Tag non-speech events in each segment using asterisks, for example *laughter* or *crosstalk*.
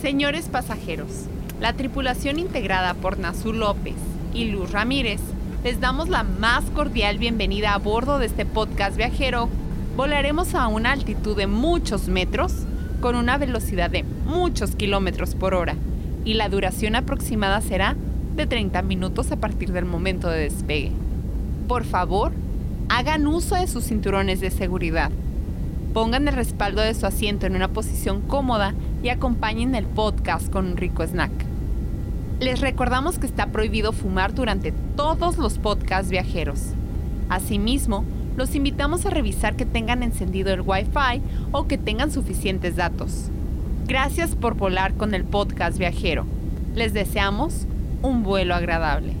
Señores pasajeros, la tripulación integrada por Nazú López y Luz Ramírez, les damos la más cordial bienvenida a bordo de este podcast viajero. Volaremos a una altitud de muchos metros con una velocidad de muchos kilómetros por hora y la duración aproximada será de 30 minutos a partir del momento de despegue. Por favor, hagan uso de sus cinturones de seguridad. Pongan el respaldo de su asiento en una posición cómoda y acompañen el podcast con un rico snack. Les recordamos que está prohibido fumar durante todos los podcasts viajeros. Asimismo, los invitamos a revisar que tengan encendido el Wi-Fi o que tengan suficientes datos. Gracias por volar con el podcast viajero. Les deseamos un vuelo agradable.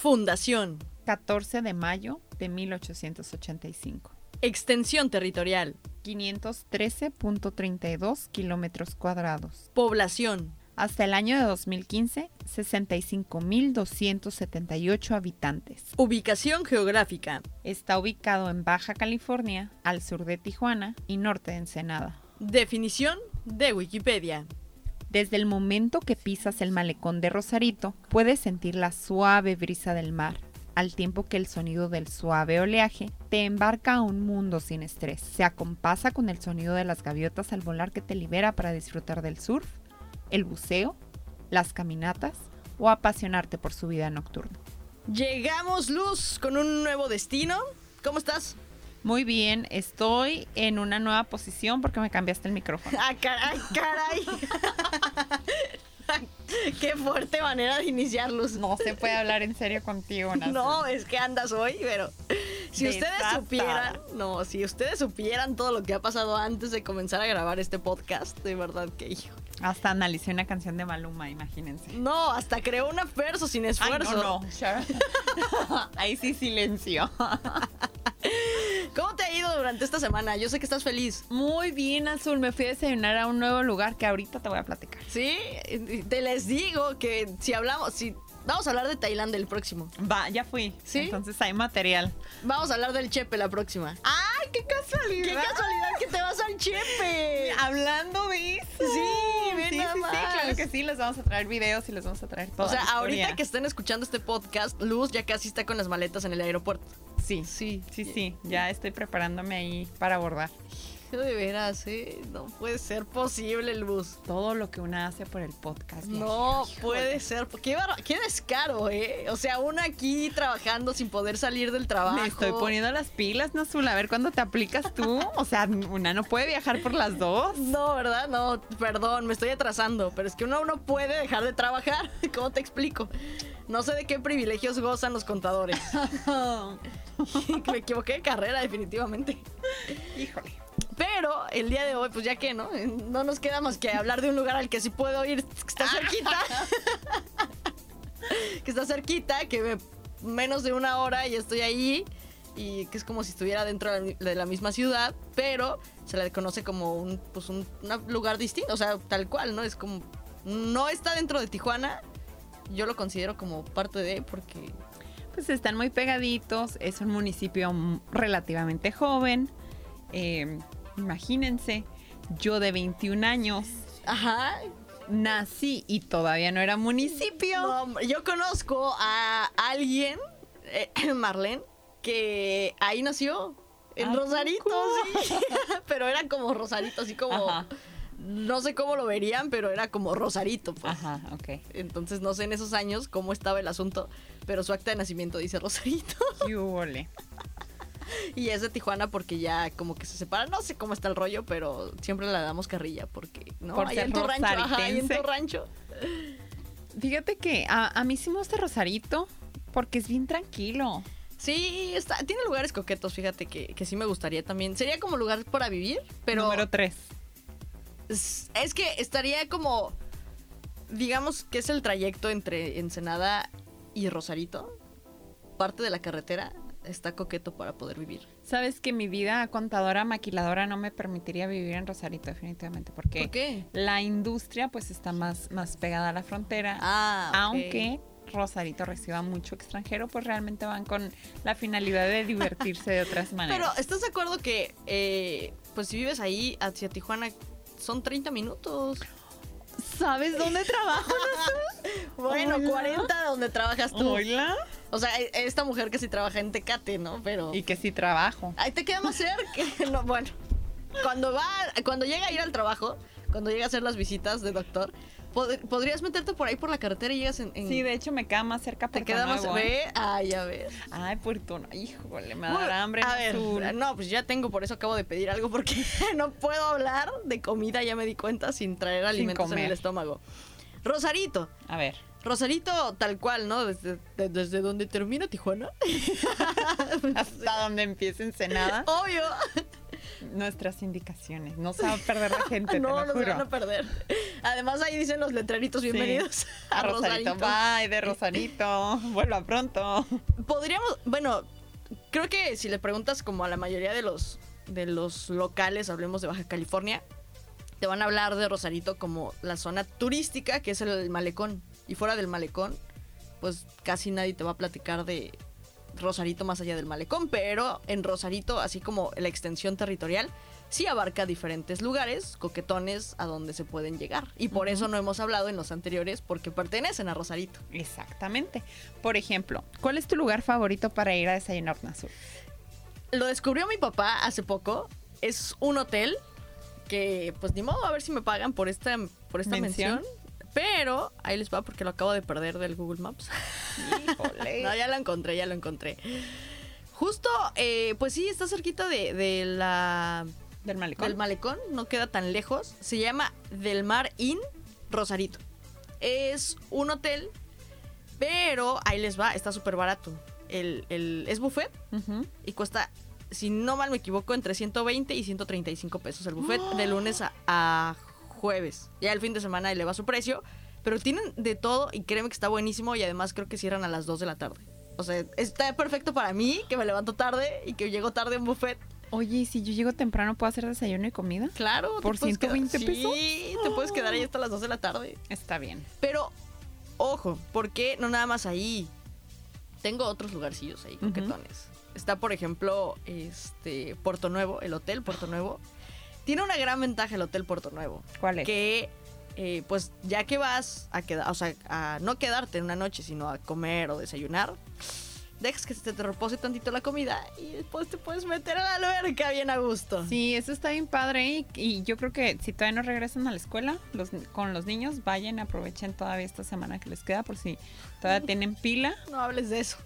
Fundación. 14 de mayo de 1885. Extensión territorial. 513.32 kilómetros cuadrados. Población. Hasta el año de 2015, 65.278 habitantes. Ubicación geográfica. Está ubicado en Baja California, al sur de Tijuana y norte de Ensenada. Definición de Wikipedia. Desde el momento que pisas el malecón de Rosarito, puedes sentir la suave brisa del mar, al tiempo que el sonido del suave oleaje te embarca a un mundo sin estrés. Se acompasa con el sonido de las gaviotas al volar que te libera para disfrutar del surf, el buceo, las caminatas o apasionarte por su vida nocturna. Llegamos, Luz, con un nuevo destino. ¿Cómo estás? Muy bien, estoy en una nueva posición porque me cambiaste el micrófono. ¡Ah, caray! caray. *laughs* *laughs* Qué fuerte manera de iniciar, Luz. No se puede hablar en serio contigo, Nazul. No, es que andas hoy, pero si ustedes supieran, no, si ustedes supieran todo lo que ha pasado antes de comenzar a grabar este podcast, de verdad que hijo. Hasta analicé una canción de Maluma, imagínense. No, hasta creó una verso sin esfuerzo. Ay, no, no. *laughs* Ahí sí silencio. *laughs* ¿Cómo te ha ido durante esta semana? Yo sé que estás feliz. Muy bien, Azul. Me fui a desayunar a un nuevo lugar que ahorita te voy a platicar. Sí, te les digo que si hablamos, si vamos a hablar de Tailandia el próximo. Va, ya fui. ¿Sí? Entonces hay material. Vamos a hablar del Chepe la próxima. ¡Ay, qué casualidad! ¡Qué casualidad que te vas al Chepe! *laughs* Hablando de eso. Sí, ve sí, nada sí, sí, más. claro que sí. Les vamos a traer videos y les vamos a traer todo. O sea, ahorita que estén escuchando este podcast, Luz ya casi está con las maletas en el aeropuerto. Sí, sí, sí, sí. Ya estoy preparándome ahí para abordar. *laughs* De veras, ¿eh? No puede ser posible, Luz. Todo lo que una hace por el podcast. No puede ser. Qué, qué descaro, ¿eh? O sea, una aquí trabajando sin poder salir del trabajo. Me estoy poniendo las pilas, Nazul. A ver cuándo te aplicas tú. O sea, una no puede viajar por las dos. No, ¿verdad? No, perdón, me estoy atrasando, pero es que uno no puede dejar de trabajar. *laughs* ¿Cómo te explico? No sé de qué privilegios gozan los contadores. *laughs* me equivoqué de carrera, definitivamente. Híjole. Pero el día de hoy, pues ya que, ¿no? No nos queda más que hablar de un lugar al que sí puedo ir, que está cerquita. *laughs* que está cerquita, que me- menos de una hora y estoy ahí. Y que es como si estuviera dentro de la- misma ciudad, pero se le conoce como un, pues un una lugar distinto, o sea, tal cual, ¿no? Es como, no está dentro de Tijuana, yo lo considero como parte de, porque Pues están muy pegaditos. Es un municipio relativamente joven. Eh, imagínense, yo de 21 años Ajá. nací y todavía no era municipio. No, yo conozco a alguien, eh, *clears throat* Marlene, que ahí nació. En ¿A Rosarito, sí. *laughs* pero era como Rosarito, así como. Ajá. No sé cómo lo verían, pero era como Rosarito, pues. Ajá, ok. Entonces no sé en esos años cómo estaba el asunto, pero su acta de nacimiento dice Rosarito. ¿Qué? *laughs* *laughs* y es de Tijuana porque ya como que se separa. No sé cómo está el rollo, pero siempre le damos carrilla porque, ¿no? Por ahí en tu rancho, ajá, ahí en tu rancho. Fíjate que a, a mí sí me gusta Rosarito porque es bien tranquilo. Sí, está, tiene lugares coquetos, fíjate que, que sí me gustaría también. Sería como lugar para vivir, pero Número 3. es, es que estaría como, digamos que es el trayecto entre Ensenada y Rosarito. Parte de la carretera está coqueto para poder vivir. Sabes que mi vida contadora, maquiladora no me permitiría vivir en Rosarito definitivamente porque ¿Por qué? la industria pues está más, más pegada a la frontera. Ah. Aunque Rosarito reciba mucho extranjero, pues realmente van con la finalidad de divertirse de otras *laughs* maneras. Pero, ¿estás de acuerdo que, eh, pues si vives ahí hacia Tijuana, son 30 minutos? ¿Sabes dónde trabajo? Bueno, Hola. 40 donde trabajas tú. Hola. O sea, e- esta mujer que sí trabaja en Tecate, ¿no? Pero... Y que sí trabajo. Ahí te queda más cerca. *laughs* No, bueno, cuando va, cuando llega a ir al trabajo, cuando llega a hacer las visitas de doctor, pod- podrías meterte por ahí por la carretera y llegas en... en- Sí, de hecho me queda más cerca te queda más... Nuevo, ¿eh? Ve, ay, a ver. Ay, Puerto Nuevo. Híjole, me va a Bueno, dar hambre. A ver, no, pues ya tengo, por eso acabo de pedir algo, porque *laughs* no puedo hablar de comida, ya me di cuenta, sin traer alimentos en comer. el estómago. Rosarito. A ver. Rosarito tal cual, ¿no? Desde, de- desde donde termina Tijuana. *laughs* Hasta donde empiece Ensenada. *laughs* Obvio. Nuestras indicaciones. No se va a perder la gente, *laughs* no, te lo no van a perder. Además ahí dicen los letreritos bienvenidos *laughs* A Rosarito. Bye, de Rosarito. Vuelva pronto. Podríamos, bueno, creo que si le preguntas como a la mayoría de los de los locales, hablemos de Baja California, te van a hablar de Rosarito como la zona turística, que es el malecón. Y fuera del malecón, pues casi nadie te va a platicar de Rosarito más allá del malecón, pero en Rosarito, así como la extensión territorial, sí abarca diferentes lugares, coquetones, a donde se pueden llegar. Y por eso no hemos hablado en los anteriores, porque pertenecen a Rosarito. Exactamente. Por ejemplo, ¿cuál es tu lugar favorito para ir a desayunar Azul? Lo descubrió mi papá hace poco. Es un hotel que, pues ni modo, a ver si me pagan por esta, por esta mención. ¿Mención? Pero ahí les va porque lo acabo de perder del Google Maps. Híjole. *laughs* no, ya lo encontré, ya lo encontré. Justo, eh, pues sí, está cerquita de, de la, Del malecón. del malecón, no queda tan lejos. Se llama Del Mar Inn Rosarito. Es un hotel, pero ahí les va, está súper barato. El, el- es buffet y cuesta, si no mal me equivoco, entre 120 y 135 pesos el buffet de lunes a, a jueves. Ya el fin de semana eleva su precio, pero tienen de todo y créeme que está buenísimo y además creo que cierran a las 2 de la tarde. O sea, está perfecto para mí, que me levanto tarde y que llego tarde a un buffet. Oye, ¿y si yo llego temprano, ¿puedo hacer desayuno y comida? Claro. ¿Por puedes 120 quedar- pesos? Sí, te puedes quedar ahí hasta las 2 de la tarde. Está bien. Pero, ojo, porque no nada más ahí. Tengo otros lugarcillos ahí, coquetones. Está, por ejemplo, este Puerto Nuevo, el Hotel Puerto Nuevo. Tiene una gran ventaja el Hotel Puerto Nuevo. ¿Cuál es? Que, eh, pues, ya que vas a quedar, o sea, a no quedarte en una noche, sino a comer o desayunar, dejas que se te repose tantito la comida y después te puedes meter a la alberca bien a gusto. Sí, eso está bien padre y, y yo creo que si todavía no regresan a la escuela los, con los niños, vayan, aprovechen todavía esta semana que les queda por si todavía *laughs* tienen pila No hables de eso.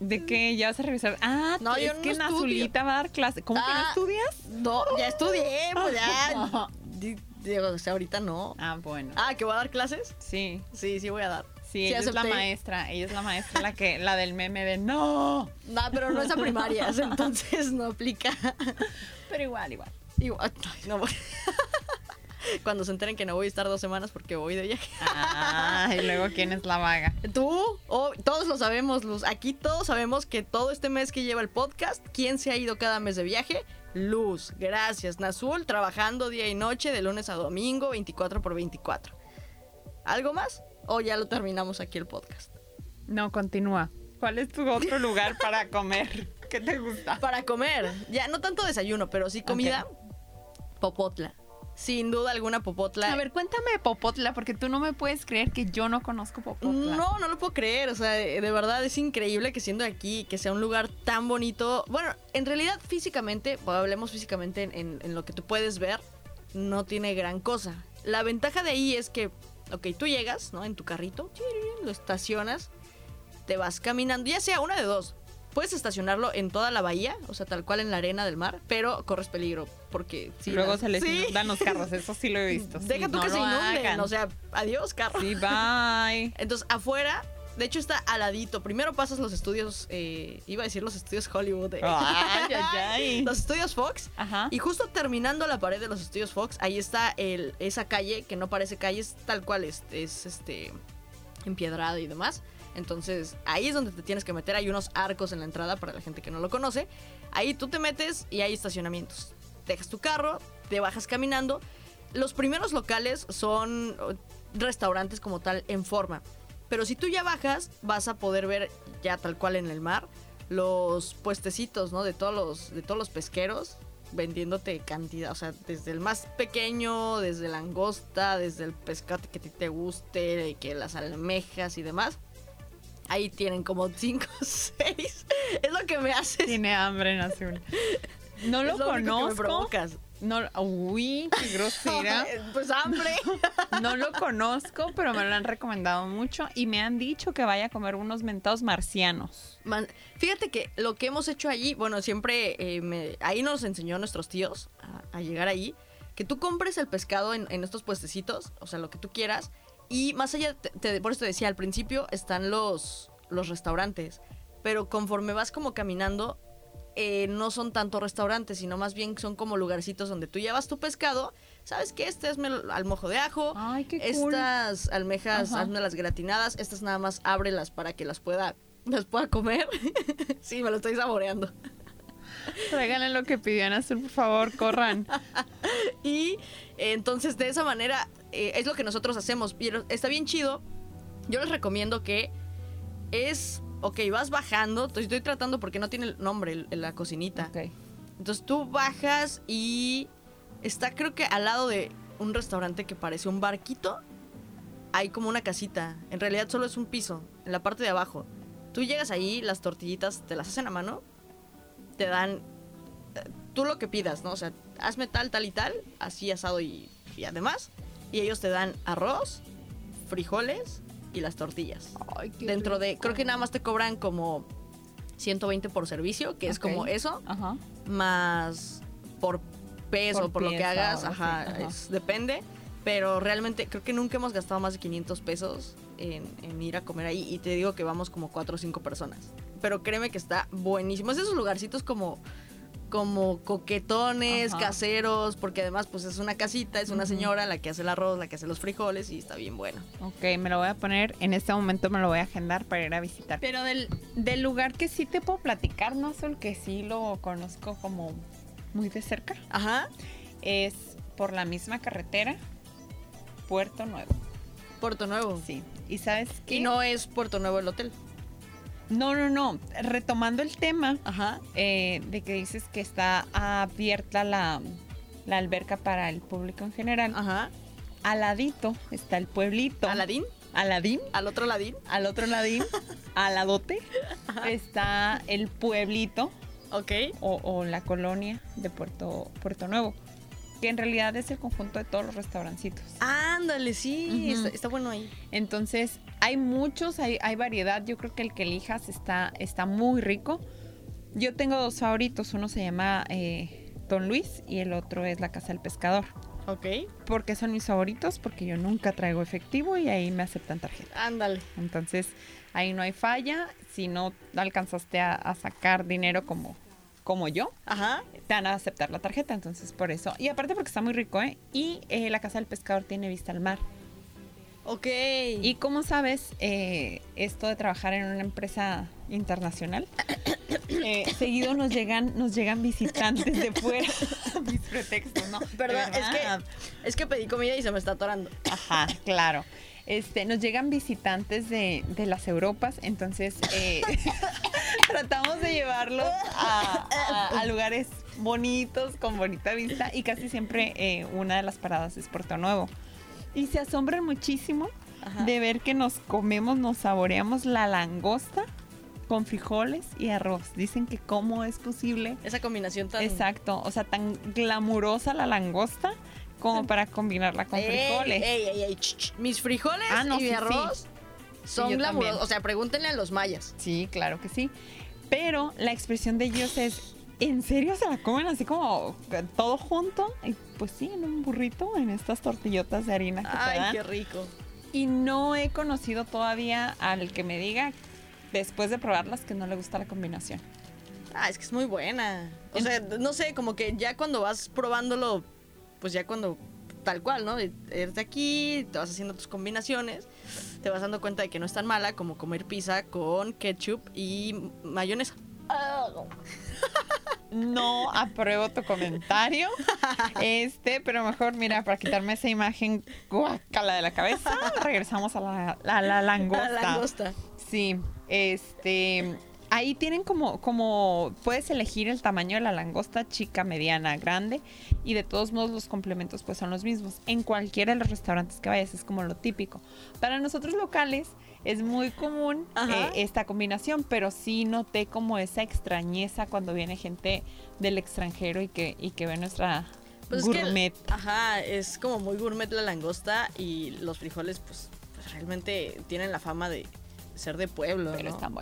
De que ya vas a revisar. Ah, No, es yo no que estudio. Nazulita va a dar clase. ¿Cómo que no Ah. estudias? No, ya estudié, pues ya. *laughs* Di- Digo, o sea, ahorita no. Ah, bueno. Ah, ¿que voy a dar clases? Sí, Sí, sí voy a dar. sí, Sí, ella es la maestra. Ella es la maestra, la que, la del meme de no. No, pero no es a primarias, *laughs* entonces no aplica. Pero igual, igual. Igual, no voy. *laughs* *laughs* Cuando se enteren que no voy a estar dos semanas porque voy de viaje. Ah, y luego quién es la vaga. Tú, oh, todos lo sabemos, Luz. Aquí todos sabemos que todo este mes que lleva el podcast, ¿quién se ha ido cada mes de viaje? Luz. Gracias. Nazul, trabajando día y noche, de lunes a domingo, 24 por 24. ¿Algo más? ¿O ya lo terminamos aquí el podcast? No, continúa. ¿Cuál es tu otro lugar *laughs* para comer? ¿Qué te gusta? Para comer, ya no tanto desayuno, pero sí comida. Popotla. Sin duda alguna Popotla. A ver, cuéntame de Popotla, porque tú no me puedes creer que yo no conozco Popotla. No, no lo puedo creer. O sea, de, de verdad es increíble que siendo aquí, que sea un lugar tan bonito. Bueno, en realidad físicamente, bueno, hablemos físicamente en, en- en lo que tú puedes ver, no tiene gran cosa. La ventaja de ahí es que, ok, tú llegas, ¿no? En tu carrito, lo estacionas, te vas caminando, ya sea una de dos. Puedes estacionarlo en toda la bahía, o sea, tal cual en la arena del mar, pero corres peligro, porque si Luego se les sí. inundan los carros, *laughs* eso sí lo he visto. Sí, Deja tú no que se inunden, hagan. o sea, adiós, carro. Sí, bye. *laughs* Entonces, afuera, de hecho, está aladito. Primero pasas los estudios, eh, iba a decir los estudios Hollywood. eh. Ay, ay, ay. *laughs* Los estudios Fox. Ajá. Y justo terminando la pared de los estudios Fox, ahí está el, esa calle que no parece calle, es tal cual es, es este empiedrada y demás. Entonces, ahí es donde te tienes que meter. Hay unos arcos en la entrada para la gente que no lo conoce. Ahí tú te metes y hay estacionamientos. Dejas tu carro, te bajas caminando. Los primeros locales son oh, restaurantes como tal en forma. Pero si tú ya bajas, vas a poder ver ya tal cual en el mar los puestecitos, ¿no? De todos los, de todos los pesqueros vendiéndote cantidad, o sea, desde el más pequeño, desde la langosta, desde el pescado que a ti te guste, que las almejas y demás. Ahí tienen como 5 o 6. Es lo que me hace. Tiene hambre en azul. *laughs* No lo es lo único que me conozco. provocas. No, uy, qué *laughs* grosera. pues hambre. No lo conozco, pero me lo han recomendado mucho y me han dicho que vaya a comer unos mentados marcianos. Man, fíjate que lo que hemos hecho allí, bueno, siempre eh, me- ahí nos enseñó nuestros tíos a, a llegar allí, que tú compres el pescado en, en estos puestecitos, o sea, lo que tú quieras, y más allá, te- te- por eso te decía, al principio están los, los restaurantes, pero conforme vas como caminando, eh, no son tanto restaurantes, sino más bien son como lugarcitos donde tú llevas tu pescado, sabes que este es al mojo de ajo, Ay, qué cool. estas almejas, Ajá. hazme las gratinadas, estas nada más ábrelas para que las pueda, las pueda comer. *laughs* sí, me lo estoy saboreando. Regalen lo que en azul, por favor, corran. *laughs* Y eh, entonces de esa manera eh, es lo que nosotros hacemos. Pero está bien chido. Yo les recomiendo que es, ok, vas bajando, estoy, estoy tratando porque no tiene el nombre el- la cocinita. Ok. Entonces tú bajas y está creo que al lado de un restaurante que parece un barquito. Hay como una casita. En realidad solo es un piso, en la parte de abajo. Tú llegas ahí, las tortillitas te las hacen a mano. Te dan eh, tú lo que pidas, ¿no? O sea, hazme tal, tal y tal, así asado y, y además. Y ellos te dan arroz, frijoles y las tortillas. Ay, qué Dentro de, creo que nada más te cobran como 120 por servicio, que es como eso Ajá. más por peso, Por por, lo que hagas, ajá, ajá. es- depende. Pero realmente creo que nunca hemos gastado más de 500 pesos en, en ir a comer ahí. Y te digo que vamos como 4 o 5 personas. Pero créeme que está buenísimo. Es de esos lugarcitos como, como coquetones, Ajá. caseros, porque además pues es una casita, es una señora la que hace el arroz, la que hace los frijoles y está bien bueno. Ok, me lo voy a poner, en este momento me lo voy a agendar para ir a visitar. Pero del, del lugar que sí te puedo platicar, ¿no? Azul, que sí lo conozco como muy de cerca, Ajá. es por la misma carretera, Puerto Nuevo. Puerto Nuevo. Sí. ¿Y sabes qué? Y no es Puerto Nuevo el hotel. No, no, no. Retomando el tema Ajá. eh, de que dices que está abierta la, la alberca para el público en general, Ajá. al ladito está el pueblito. Aladín. Aladín. Al otro ladín. Al otro ladín, *laughs* al ladote, está el pueblito Ok. o, o la colonia de Puerto, Puerto Nuevo, que en realidad es el conjunto de todos los restaurancitos. Ándale, sí. Está, está bueno ahí. Entonces, hay muchos, hay, hay variedad. Yo creo que el que elijas está, está muy rico. Yo tengo dos favoritos. Uno se llama eh, Don Luis y el otro es la Casa del Pescador. Ok. ¿Por qué son mis favoritos? Porque yo nunca traigo efectivo y ahí me aceptan tarjeta. Ándale. Entonces, ahí no hay falla. Si no alcanzaste a, a sacar dinero como, como yo, Ajá. Te van a aceptar la tarjeta. Entonces, por eso. Y aparte porque está muy rico, ¿eh? Y eh, la Casa del Pescador tiene vista al mar. Ok. Y como sabes, eh, esto de trabajar en una empresa internacional, *coughs* eh, seguido nos llegan, nos llegan visitantes de fuera. *laughs* Mis pretextos, ¿no? Perdón, es que, es que pedí comida y se me está atorando. Ajá, claro. Este, nos llegan visitantes de, de las Europas, entonces eh, *laughs* tratamos de llevarlos a, a- a lugares bonitos, con bonita vista, y casi siempre eh, una de las paradas es Puerto Nuevo. Y se asombran muchísimo Ajá. de ver que nos comemos, nos saboreamos la langosta con frijoles y arroz. Dicen que cómo es posible. Esa combinación tan. Exacto, o sea, tan glamurosa la langosta como para combinarla con Ey, frijoles. ey, ey, ey, ch, ch. Mis frijoles Ah, no, y mi sí, arroz son glamurosos. también. O sea, pregúntenle a los mayas. Sí, claro que sí. Pero la expresión de ellos es, ¿en serio se la comen así como todo junto? Y pues sí, en un burrito, en estas tortillotas de harina que te Ay, dan. qué rico. Y no he conocido todavía al que me diga, después de probarlas, que no le gusta la combinación. Ah, es que es muy buena. O sea, no sé, como que ya cuando vas probándolo, pues ya cuando tal cual, ¿no? Eres de aquí, te vas haciendo tus combinaciones, te vas dando cuenta de que no es tan mala como comer pizza con ketchup y mayonesa. no apruebo tu comentario. Este, pero mejor, mira, para quitarme esa imagen guacala de la cabeza, regresamos a la, la, *laughs* la langosta. La langosta. Sí, este, ahí tienen como, como, puedes elegir el tamaño de la langosta, chica, mediana, grande, y de todos modos los complementos pues son los mismos. En cualquiera de los restaurantes que vayas es como lo típico. Para nosotros locales es muy común eh, esta combinación, pero sí noté como esa extrañeza cuando viene gente del extranjero y que, y que ve nuestra Pues es que- gourmet. ajá, es como muy gourmet la langosta y los frijoles, pues, pues realmente tienen la fama de ser de pueblo, pero ¿no? están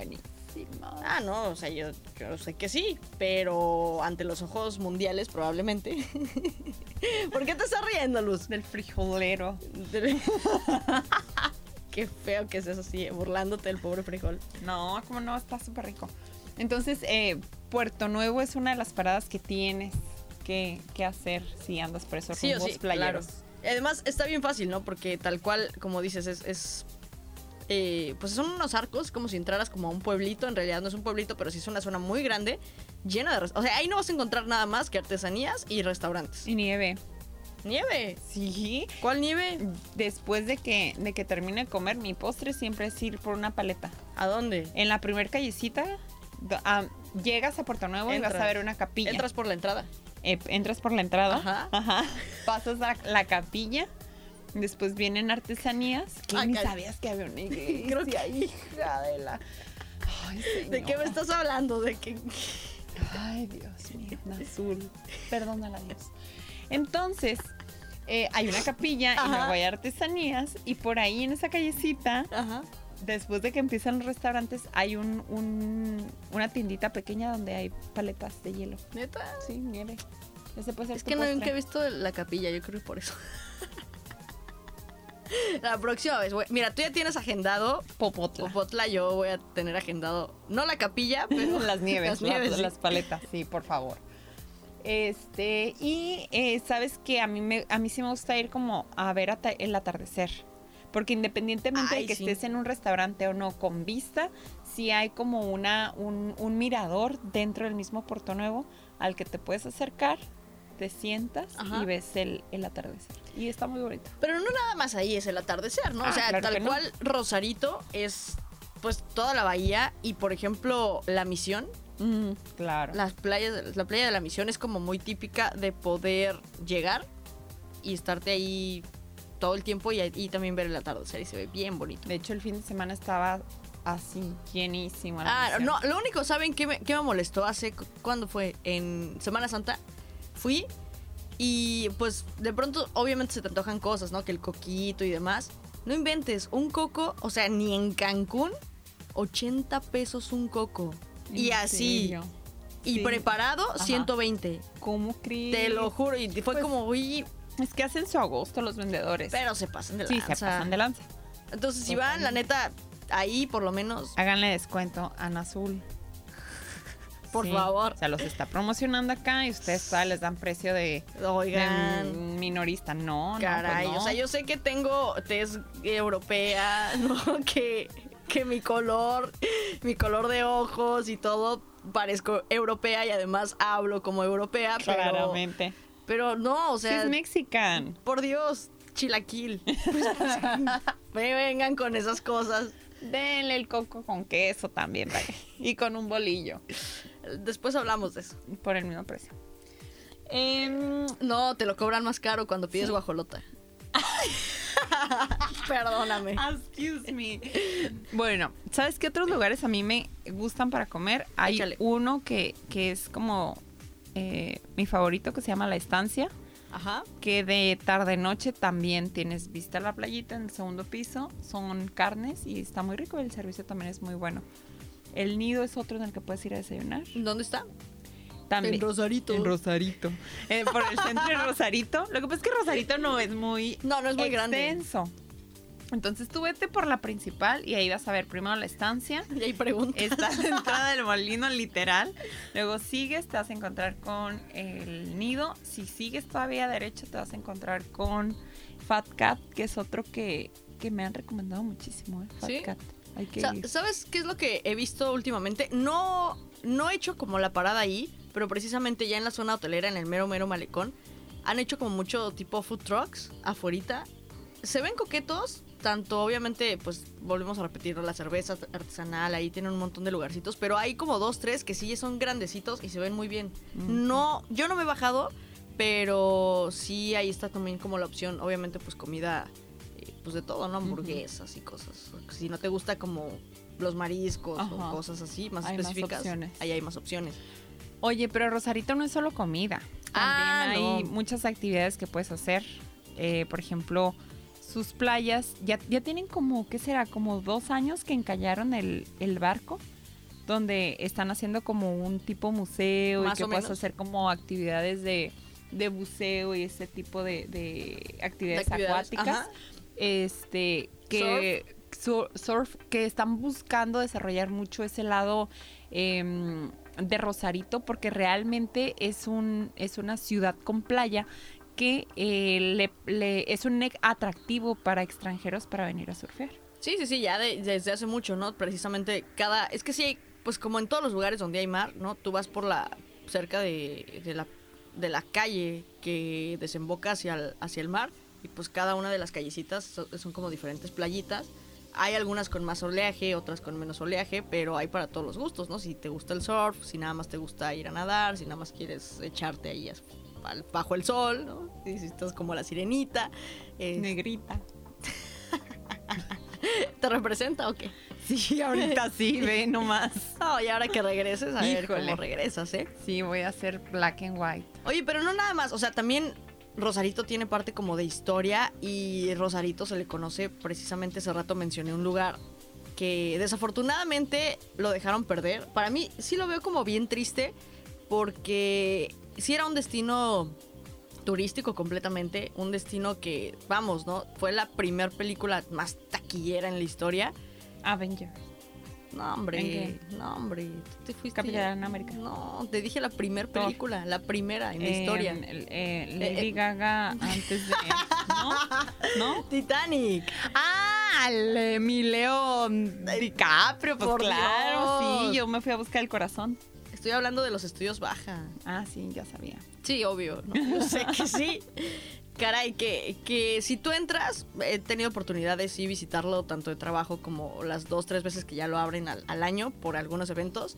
Ah, no, o sea, yo, yo sé que sí, pero ante los ojos mundiales probablemente. *laughs* ¿Por qué te estás riendo, Luz? Del frijolero. *laughs* Qué feo que es eso, sí, burlándote del pobre frijol. No, como no, está súper rico. Entonces, eh, Puerto Nuevo es una de las paradas que tienes que, que hacer si andas por esos Sí rumbos sí, playeros. claro. Además, está bien fácil, ¿no? Porque tal cual, como dices, es... es, eh, pues son unos arcos, como si entraras como a un pueblito. En realidad no es un pueblito, pero sí es una zona muy grande, llena de... O sea, ahí no vas a encontrar nada más que artesanías y restaurantes. Y nieve. ¡Nieve! Sí. ¿Cuál nieve? Después de que, de que termine de comer, mi postre siempre es ir por una paleta. ¿A dónde? En la primer callecita, ah, llegas a Puerto Nuevo y vas a ver una capilla. Entras por la entrada. Eh, entras por la entrada. Ajá. Ajá. Pasas a la capilla. Después vienen artesanías. Que Ah, ni cal- sabías que había una *laughs* iglesia. Creo que- hija de la. Ay, ¿De qué me señora. estás hablando? ¿De qué? Ay, Dios mío, azul. Perdónala, Dios. Entonces, eh, hay una capilla y Ajá. luego hay artesanías. Y por ahí en esa callecita, Ajá. después de que empiezan los restaurantes, hay un, un- una tiendita pequeña donde hay paletas de hielo. ¿Neta? Sí, nieve. Ese puede ser Es que no, postre. nunca he visto la capilla, yo creo que por eso. *laughs* *laughs* La próxima vez, güey. Mira, tú ya tienes agendado Popotla. Popotla, yo voy a tener agendado, no la capilla, *laughs* pero las nieves, Las la- nieves, sí. las paletas, sí, por favor. Este, y eh, sabes que a mí me, a mí sí me gusta ir como a ver ata- el atardecer. Porque independientemente Ay, de que sí. estés en un restaurante o no con vista, sí hay como una, un, un mirador dentro del mismo Puerto Nuevo al que te puedes acercar, te sientas Ajá. y ves el, el atardecer. Y está muy bonito. Pero no nada más ahí es el atardecer, ¿no? Ah, o sea, claro tal no. cual Rosarito es pues toda la bahía y por ejemplo la misión, claro. las playas, la playa de la misión es como muy típica de poder llegar y estarte ahí todo el tiempo y, y también ver el atardecer y se ve bien bonito. De hecho, el fin de semana estaba así, llenísimo. la Ah, misión. no, lo único, ¿saben qué me, qué me molestó hace, cu- cuándo fue? En Semana Santa. Fui y pues de pronto obviamente se te antojan cosas, ¿no? Que el coquito y demás. No inventes, un coco, o sea, ni en Cancún, 80 pesos un coco. Y ¿En así. serio? Y Sí. preparado, Ajá. 120. ¿Cómo crees? Te lo juro. Y fue Pues, como, uy, Es que hacen su agosto los vendedores. pero se pasan de sí, lanza. se pasan de lanza. Entonces, si van, la neta, ahí por lo menos, Háganle descuento a Ana Azul. Por Sí, favor. Se los está promocionando acá y ustedes todavía les dan precio de, de Oigan. minorista. No, Caray, no, pues o sea, yo sé que tengo tez europea, *laughs* ¿no? Que, que mi color, mi color de ojos y todo parezco europea y además hablo como europea, pero, Claramente. pero no, o sea, es mexican. por Dios, chilaquil. *laughs* Pues, *laughs* me vengan con esas cosas. Denle el coco con queso también, vaya. Y con un bolillo. Después hablamos de eso. Por el mismo precio. Em, No, te lo cobran más caro cuando pides guajolota. *laughs* Perdóname. Excuse me. Bueno, ¿sabes qué otros lugares a mí me gustan para comer? Hay Échale. uno que, que es como eh, mi favorito que se llama La Estancia, Ajá. que de tarde noche también tienes vista a la playita en el segundo piso, son carnes y está muy rico, el servicio también es muy bueno. El nido es otro en el que puedes ir a desayunar. ¿Dónde está? También. En Rosarito. En Rosarito. Eh, por el centro de Rosarito. Lo que pasa es que Rosarito no es muy No, no es muy grande. extenso. Entonces tú vete por la principal y ahí vas a ver primero la estancia. Y ahí pregunta. Está la *laughs* entrada del molino literal. Luego sigues, te vas a encontrar con el nido. Si sigues todavía derecho, te vas a encontrar con Fat Cat, que es otro que, que me han recomendado muchísimo. ¿eh? Fat ¿Sí? Cat. Hay que Sa- ir. ¿Sabes qué es lo que he visto últimamente? No, no he hecho como la parada ahí, pero precisamente ya en la zona hotelera, en el mero mero malecón, han hecho como mucho tipo food trucks afuerita. Se ven coquetos, tanto obviamente, pues volvemos a repetir, la cerveza artesanal, ahí tienen un montón de lugarcitos, pero hay como dos, tres que sí son grandecitos y se ven muy bien. No, yo no me he bajado, pero sí ahí está también como la opción, obviamente pues comida, pues de todo, ¿no? Hamburguesas y cosas. Si no te gusta como los mariscos Ajá. o cosas así, más Hay específicas, ahí hay más opciones. Oye, pero Rosarito no es solo comida. También Ah, hay no. muchas actividades que puedes hacer. Eh, por ejemplo, sus playas ya, ya tienen como, ¿qué será? Como dos años que encallaron el, el barco, donde están haciendo como un tipo museo Más y que puedes menos. hacer como actividades de, de buceo y ese tipo de, de actividades, De actividades, acuáticas. ajá. Este, que sur- surf, que están buscando desarrollar mucho ese lado em, de Rosarito porque realmente es un es una ciudad con playa que eh, le, le- es un e- atractivo para extranjeros para venir a surfear. Sí, sí, sí, ya de- desde hace mucho, ¿no? Precisamente cada... Es que sí, hay, pues como en todos los lugares donde hay mar, ¿no? Tú vas por la... cerca de, de la, de la calle que desemboca hacia el, hacia el mar y pues cada una de las callecitas so- son, como diferentes playitas. Hay algunas con más oleaje, otras con menos oleaje, pero hay para todos los gustos, ¿no? Si te gusta el surf, si nada más te gusta ir a nadar, si nada más quieres echarte ahí bajo el sol, ¿no? Si estás como la sirenita. eh, Negrita. *laughs* ¿Te representa o qué? Sí, ahorita sí, *laughs* ve nomás. No, y ahora que regreses, a ver cómo regresas, ¿eh? Sí, voy a hacer black and white. Oye, pero no nada más, o sea, también Rosarito tiene parte como de historia y Rosarito se le conoce, precisamente hace rato mencioné un lugar que desafortunadamente lo dejaron perder. Para mí sí lo veo como bien triste porque sí era un destino turístico completamente, un destino que, vamos, ¿no? Fue la primer película más taquillera en la historia. Avenger. No, hombre, ¿En no, hombre, tú te fuiste. Capitán América. No, te dije la primer Thor. película, la primera en la Eh, historia. el- eh, Lady Eh, eh. Gaga antes de. ¿No? *laughs* ¿No? Titanic. Ah, eh, mi Leo DiCaprio, pues por claro, Dios. sí, yo me fui a buscar el corazón. Estoy hablando de los estudios baja. Ah, sí, ya sabía. Sí, obvio, ¿no? Yo sé que sí. *laughs* Caray, que, que si tú entras, he tenido oportunidad de sí visitarlo tanto de trabajo como las dos, tres veces que ya lo abren al, al año por algunos eventos.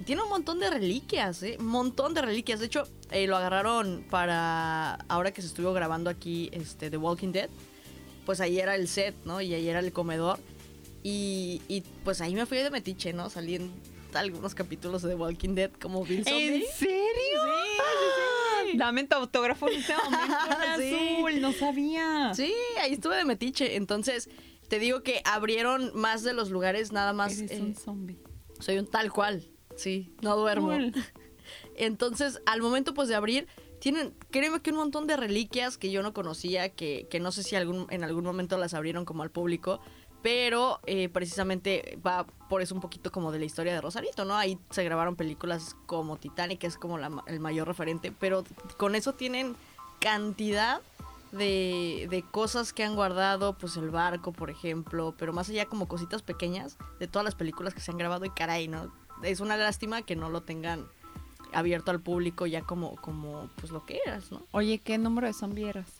Y Tiene un montón de reliquias, ¿eh? Un montón de reliquias. De hecho, eh, lo agarraron para ahora que se estuvo grabando aquí este, The Walking Dead. Pues ahí era el set, ¿no? Y ahí era el comedor. Y, y, pues ahí me fui de metiche, ¿no? Salí en algunos capítulos de The Walking Dead como Bill Zombie. ¿En serio? Sí, sí, sí. Dame tu autógrafo en este momento en *laughs* Sí. azul, no sabía. Sí, ahí estuve de metiche. Entonces, te digo que abrieron más de los lugares, nada más. Eres eh, un zombie. soy un tal cual. Sí, no duermo. Cool. *laughs* Entonces, al momento pues de abrir, tienen, créeme que un montón de reliquias que yo no conocía, que, que no sé si algún, en algún momento las abrieron como al público, pero eh, precisamente va por eso un poquito como de la historia de Rosarito, ¿no? Ahí se grabaron películas como Titanic, que es como la el mayor referente, pero con eso tienen cantidad de, de cosas que han guardado, pues el barco, por ejemplo, pero más allá como cositas pequeñas de todas las películas que se han grabado y caray, ¿no? Es una lástima que no lo tengan abierto al público ya como, como pues lo que eras, ¿no? Oye, ¿qué número de zombie eras?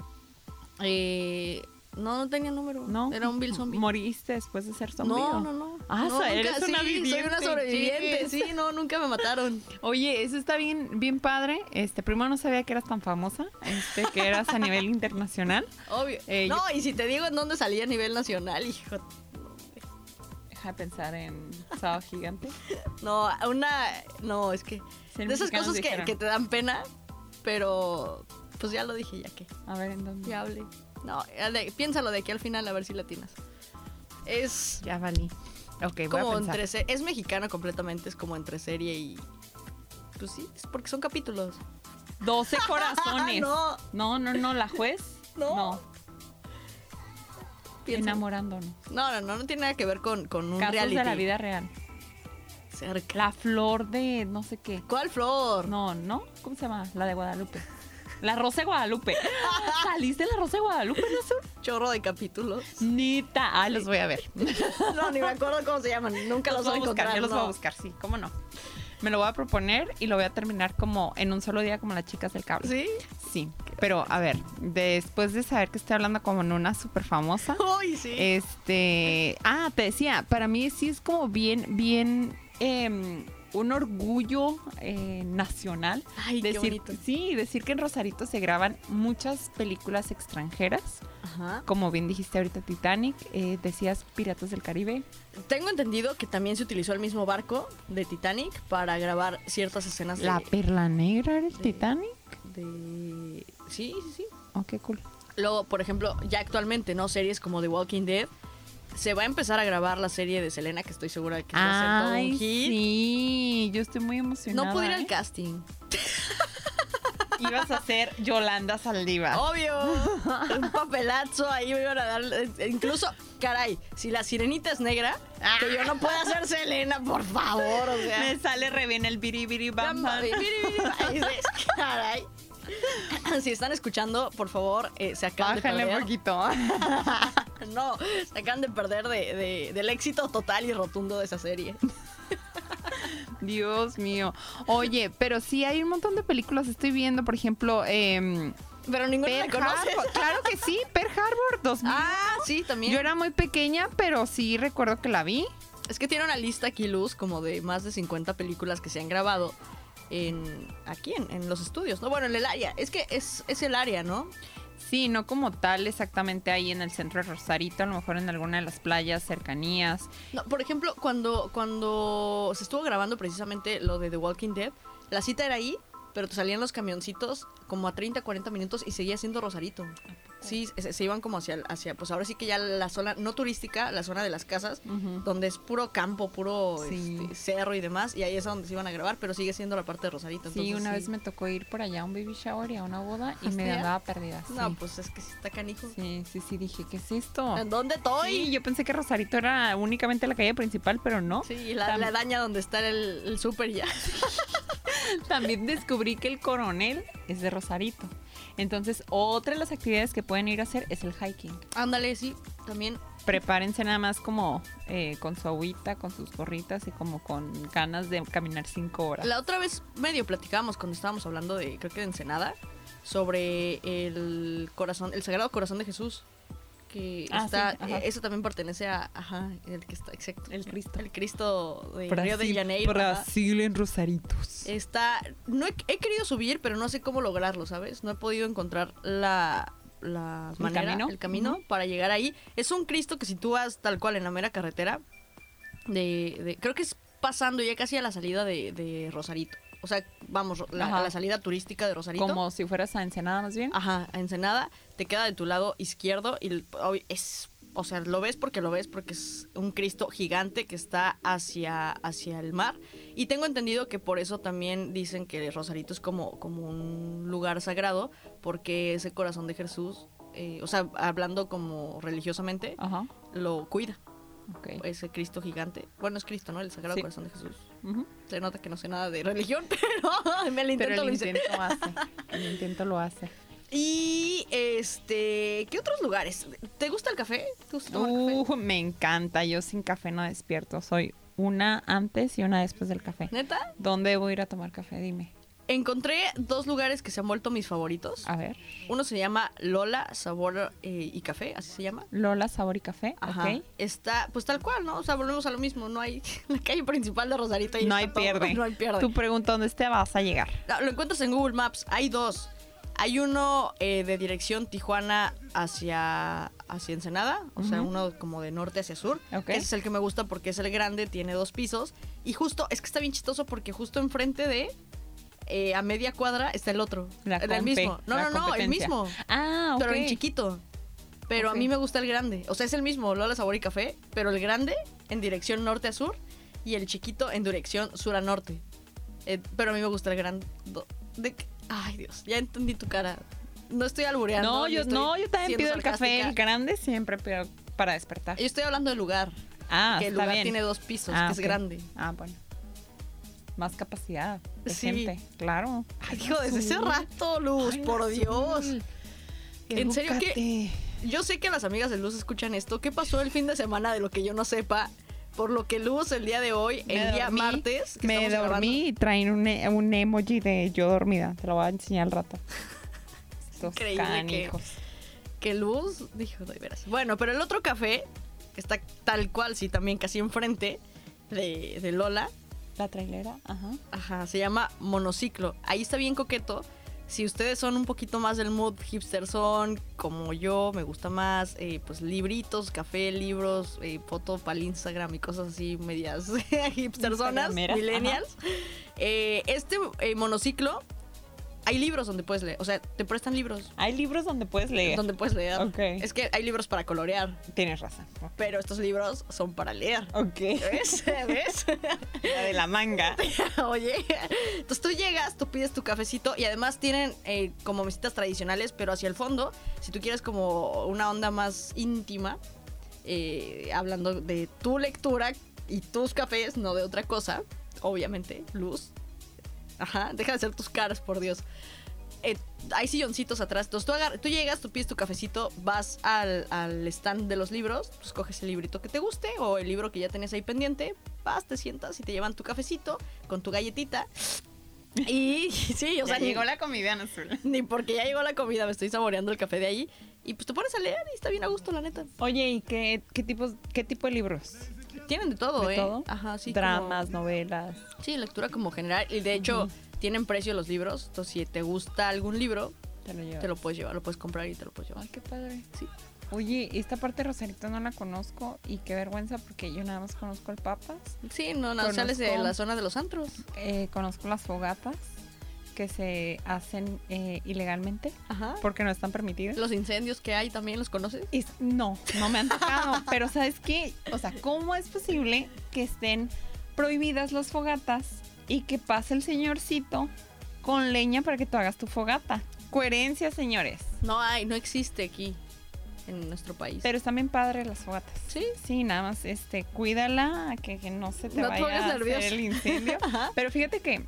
Eh, no, no tenía número. ¿No? Era un Bill Zombie. ¿Moriste después de ser zombie? No, no, no. Ah, no, o sea, eres una sí, Soy una sobreviviente, sí, no, nunca me mataron. Oye, eso está bien, bien padre. Este, primero no sabía que eras tan famosa, este, que eras a nivel internacional. *laughs* Obvio. Eh, no, y si te digo en dónde salía a nivel nacional, hijo. Deja de pensar en Sábado Gigante. *laughs* No, una. No, es que. Ser de esas cosas que te dan pena, pero. Pues ya lo dije, ya que. A ver, ¿en dónde? Ya hablé. No, de- piénsalo de aquí al final a ver si latinas. Es Ya valí. Ok, voy a pensar. entre. Es mexicano completamente, es como entre serie y. Pues sí, es porque son capítulos. 12 *laughs* corazones. no, No, no, no, la juez. *laughs* No. piensa. Enamorándonos. No, no, no, no tiene nada que ver con, con un Casos reality. de la vida real. Cerca. La flor de no sé qué. ¿Cuál flor? No, ¿no? ¿Cómo se llama? La de Guadalupe. La Rosa de Guadalupe. *laughs* ¿Saliste la Rosa de Guadalupe, no Chorro de capítulos. Nita. Ah, los voy a ver. *laughs* No, ni me acuerdo cómo se llaman. Nunca los, voy voy a buscar, yo los voy a buscar, sí, cómo no. Me lo voy a proponer y lo voy a terminar como en un solo día como las chicas del cable. ¿Sí? Sí, pero a ver, después de saber que estoy hablando como en una súper famosa, *laughs* Uy, sí. este, ah, te decía, para mí sí es como bien, bien, em, un orgullo eh, nacional. Ay, qué Decir, bonito. sí, decir que en Rosarito se graban muchas películas extranjeras, Ajá. como bien dijiste ahorita Titanic, eh, decías Piratas del Caribe. Tengo entendido que también se utilizó el mismo barco de Titanic para grabar ciertas escenas La de, Perla Negra era el de- Titanic. de- Sí, sí, sí. Oh, qué cool. Luego, por ejemplo, ya actualmente, ¿no? Series como The Walking Dead. Se va a empezar a grabar la serie de Selena, que estoy segura de que va a ser todo un hit. sí, yo estoy muy emocionada. No pude ir al ¿eh? casting. *laughs* Ibas a ser Yolanda Saldívar. Obvio. *laughs* un papelazo ahí me iban a dar. Incluso, caray, si la sirenita es negra, que yo no pueda ser Selena, por favor. O sea. Me sale re bien el biribiri bam Caray. Si están escuchando, por favor, eh, se acaban Bájale de un poquito. *laughs* *laughs* No, se acaban de perder de- de- del éxito total y rotundo de esa serie. *laughs* Dios mío. Oye, pero sí hay un montón de películas. Estoy viendo, por ejemplo, em, Pero ninguno la Pearl. Harbor. *laughs* Claro que sí, Pearl Harbor 2000. Ah, sí, también. Yo era muy pequeña, pero sí recuerdo que la vi. Es que tiene una lista aquí, Luz, como de más de 50 películas que se han grabado en aquí, en, en los estudios. No, bueno, en el área. Es que es, es el área, ¿no? Sí, no como tal exactamente ahí en el centro de Rosarito, a lo mejor en alguna de las playas cercanías. No, por ejemplo, cuando, cuando se estuvo grabando precisamente lo de The Walking Dead, la cita era ahí, pero te salían los camioncitos como a 30, 40 minutos y seguía siendo Rosarito. Sí, se, se iban como hacia, hacia, pues ahora sí que ya la zona, no turística, la zona de las casas, donde es puro campo, puro Sí. este, cerro y demás, y ahí es a donde se iban a grabar, pero sigue siendo la parte de Rosarito. Sí, entonces una sí. vez me tocó ir por allá a un baby shower y a una boda y ¿Hasta me andaba perdida. Sí. No, pues es que sí está canijo. sí, sí, sí, dije, ¿qué es esto? ¿En dónde estoy? Yo pensé que Rosarito era únicamente la calle principal, pero no. Sí, la, Tam- la daña donde está el, el súper ya. *laughs* También descubrí que el coronel es de Rosarito. Entonces, otra de las actividades que pueden ir a hacer es el hiking. Ándale, sí, también. Prepárense nada más como eh, con su agüita, con sus gorritas y como con ganas de caminar cinco horas. La otra vez medio platicábamos cuando estábamos hablando de, creo que de Ensenada, sobre el corazón, el Sagrado Corazón de Jesús. Que Ah, está, sí, eh, eso también pertenece a, ajá, el que está, exacto. El Cristo. El Cristo de Río de Janeiro. ajá. Brasil en Rosaritos. Está, no he, he querido subir, pero no sé cómo lograrlo, ¿sabes? No he podido encontrar la, la ¿El manera, camino? el camino para llegar ahí. Es un Cristo que si tú vas tal cual en la mera carretera, de, de- creo que es pasando ya casi a la salida de, de Rosarito. O sea, vamos, la, salida turística de Rosarito. Como si fueras a Ensenada más bien. Ajá, a Ensenada, te queda de tu lado izquierdo y es, o sea, lo ves porque lo ves porque es un Cristo gigante que está hacia, hacia el mar. Y tengo entendido que por eso también dicen que Rosarito es como, como un lugar sagrado, porque ese corazón de Jesús, eh, o sea, hablando como religiosamente, Ajá. lo cuida, Ok. ese Cristo gigante. Bueno, es Cristo, ¿no? El Sagrado Sí. Corazón de Jesús. Se nota que no sé nada de religión, *laughs* pero me el intento Pero lo el hice. intento hace. *laughs* El intento lo hace. Y este, ¿qué otros lugares? ¿Te gusta el café? ¿Te gusta tomar café? Uh, me encanta. Yo sin café no despierto. Soy una antes y una después del café. ¿Neta? ¿Dónde voy a ir a tomar café? Dime. Encontré dos lugares que se han vuelto mis favoritos. A ver. Uno se llama Lola Sabor eh, y Café, así se llama. Lola, sabor y café. Ajá. Ok. Está, pues tal cual, ¿no? O sea, volvemos a lo mismo. No hay *laughs* la calle principal de Rosarito. ahí No hay todo. pierde. *laughs* No hay pierde. Tú pregunta dónde te vas a llegar. No, lo encuentras en Google Maps. Hay dos. Hay uno eh, de dirección Tijuana hacia, hacia Ensenada, o sea, uno como de norte hacia sur. Ok. que Ese es el que me gusta porque es el grande, tiene dos pisos. Y justo, es que está bien chistoso porque justo enfrente de, eh, a media cuadra, está el otro. La el mismo. No, no, no, el mismo. Ah, ok. Pero en chiquito. Pero a mí me gusta el grande. O sea, es el mismo, Lola Sabor y Café, pero el grande en dirección norte a sur y el chiquito en dirección sur a norte. Eh, pero a mí me gusta el grande. De, ay, Dios, ya entendí tu cara. No estoy albureando. No, yo, no, yo también pido el café, el grande siempre, para despertar. Yo estoy hablando del lugar. Ah, que el está lugar bien. tiene dos pisos, Ah, que es grande. Ah, bueno. Más capacidad de Sí. gente, claro. Ay, hijo, desde ese rato, Luz, Ay, por azul. Dios. ¿En serio? Edúcate. Yo sé que las amigas de Luz escuchan esto. ¿Qué pasó el fin de semana de lo que yo no sepa? por lo que Luz el día de hoy, Me el día martes, que Me dormí y traen un, e- un emoji de yo dormida. Te lo voy a enseñar al rato. *laughs* Estos Increíble que- canijos. que Luz dijo, de veras. Bueno, pero el otro café, que está tal cual, sí, también casi enfrente de, de Lola, La trailera, ajá. ajá, se llama Monociclo. Ahí está bien coqueto. Si ustedes son un poquito más del mood hipster son, como yo, me gusta más, eh, pues libritos, café, libros, eh, foto para el Instagram y cosas así medias *laughs* hipstersonas, Instagrameras, millennials. Eh, este eh, monociclo, hay libros donde puedes leer, o sea, te prestan libros Hay libros donde puedes leer. donde puedes leer. Ok. Es que hay libros para colorear, Tienes razón. pero estos libros son para leer. Ok. ¿Ves? ¿Ves? *laughs* La de la manga. *laughs* Oye, entonces tú llegas, tú pides tu cafecito y además tienen eh, como mesitas tradicionales, pero hacia el fondo, si tú quieres como una onda más íntima, eh, hablando de tu lectura y tus cafés, no de otra cosa, obviamente, luz. Ajá, deja de hacer tus caras, por Dios. Eh, hay silloncitos atrás. Entonces tú, agar- tú llegas, tú pides tu cafecito, vas al, al stand de los libros, pues coges el librito que te guste o el libro que ya tenés ahí pendiente, vas, te sientas y te llevan tu cafecito con tu galletita. Y *laughs* sí, o sea, ni, la comida en azul. ni porque ya llegó la comida, me estoy saboreando el café de ahí. Y pues te pones a leer y está bien a gusto, la neta. Oye, ¿y qué, qué, tipos, qué tipo de libros? Tienen de todo, ¿De ¿eh? todo? Ajá, sí. Dramas, novelas. sí, lectura como general. Y de hecho, tienen precio los libros. Entonces, si te gusta algún libro, Te lo te lo puedes llevar, lo puedes comprar y te lo puedes llevar. Ay, qué padre. Sí. Oye, esta parte de Rosarito no la conozco y qué vergüenza porque yo nada más conozco el Papas, Sí, no, no, Conozco- sales de la zona de los antros. eh, conozco las fogatas que se hacen eh, ilegalmente Ajá. porque no están permitidas. Los incendios que hay también los conoces. Es- no, no me han tocado. *laughs* pero ¿sabes qué? O sea, ¿cómo es posible que estén prohibidas las fogatas y que pase el señorcito con leña para que tú hagas tu fogata? Coherencia, señores. No hay, no existe aquí en nuestro país. Pero están bien padres las fogatas. Sí. Sí, nada más, este, cuídala, que, que no se te No vaya a hacer el incendio. *laughs* Pero fíjate que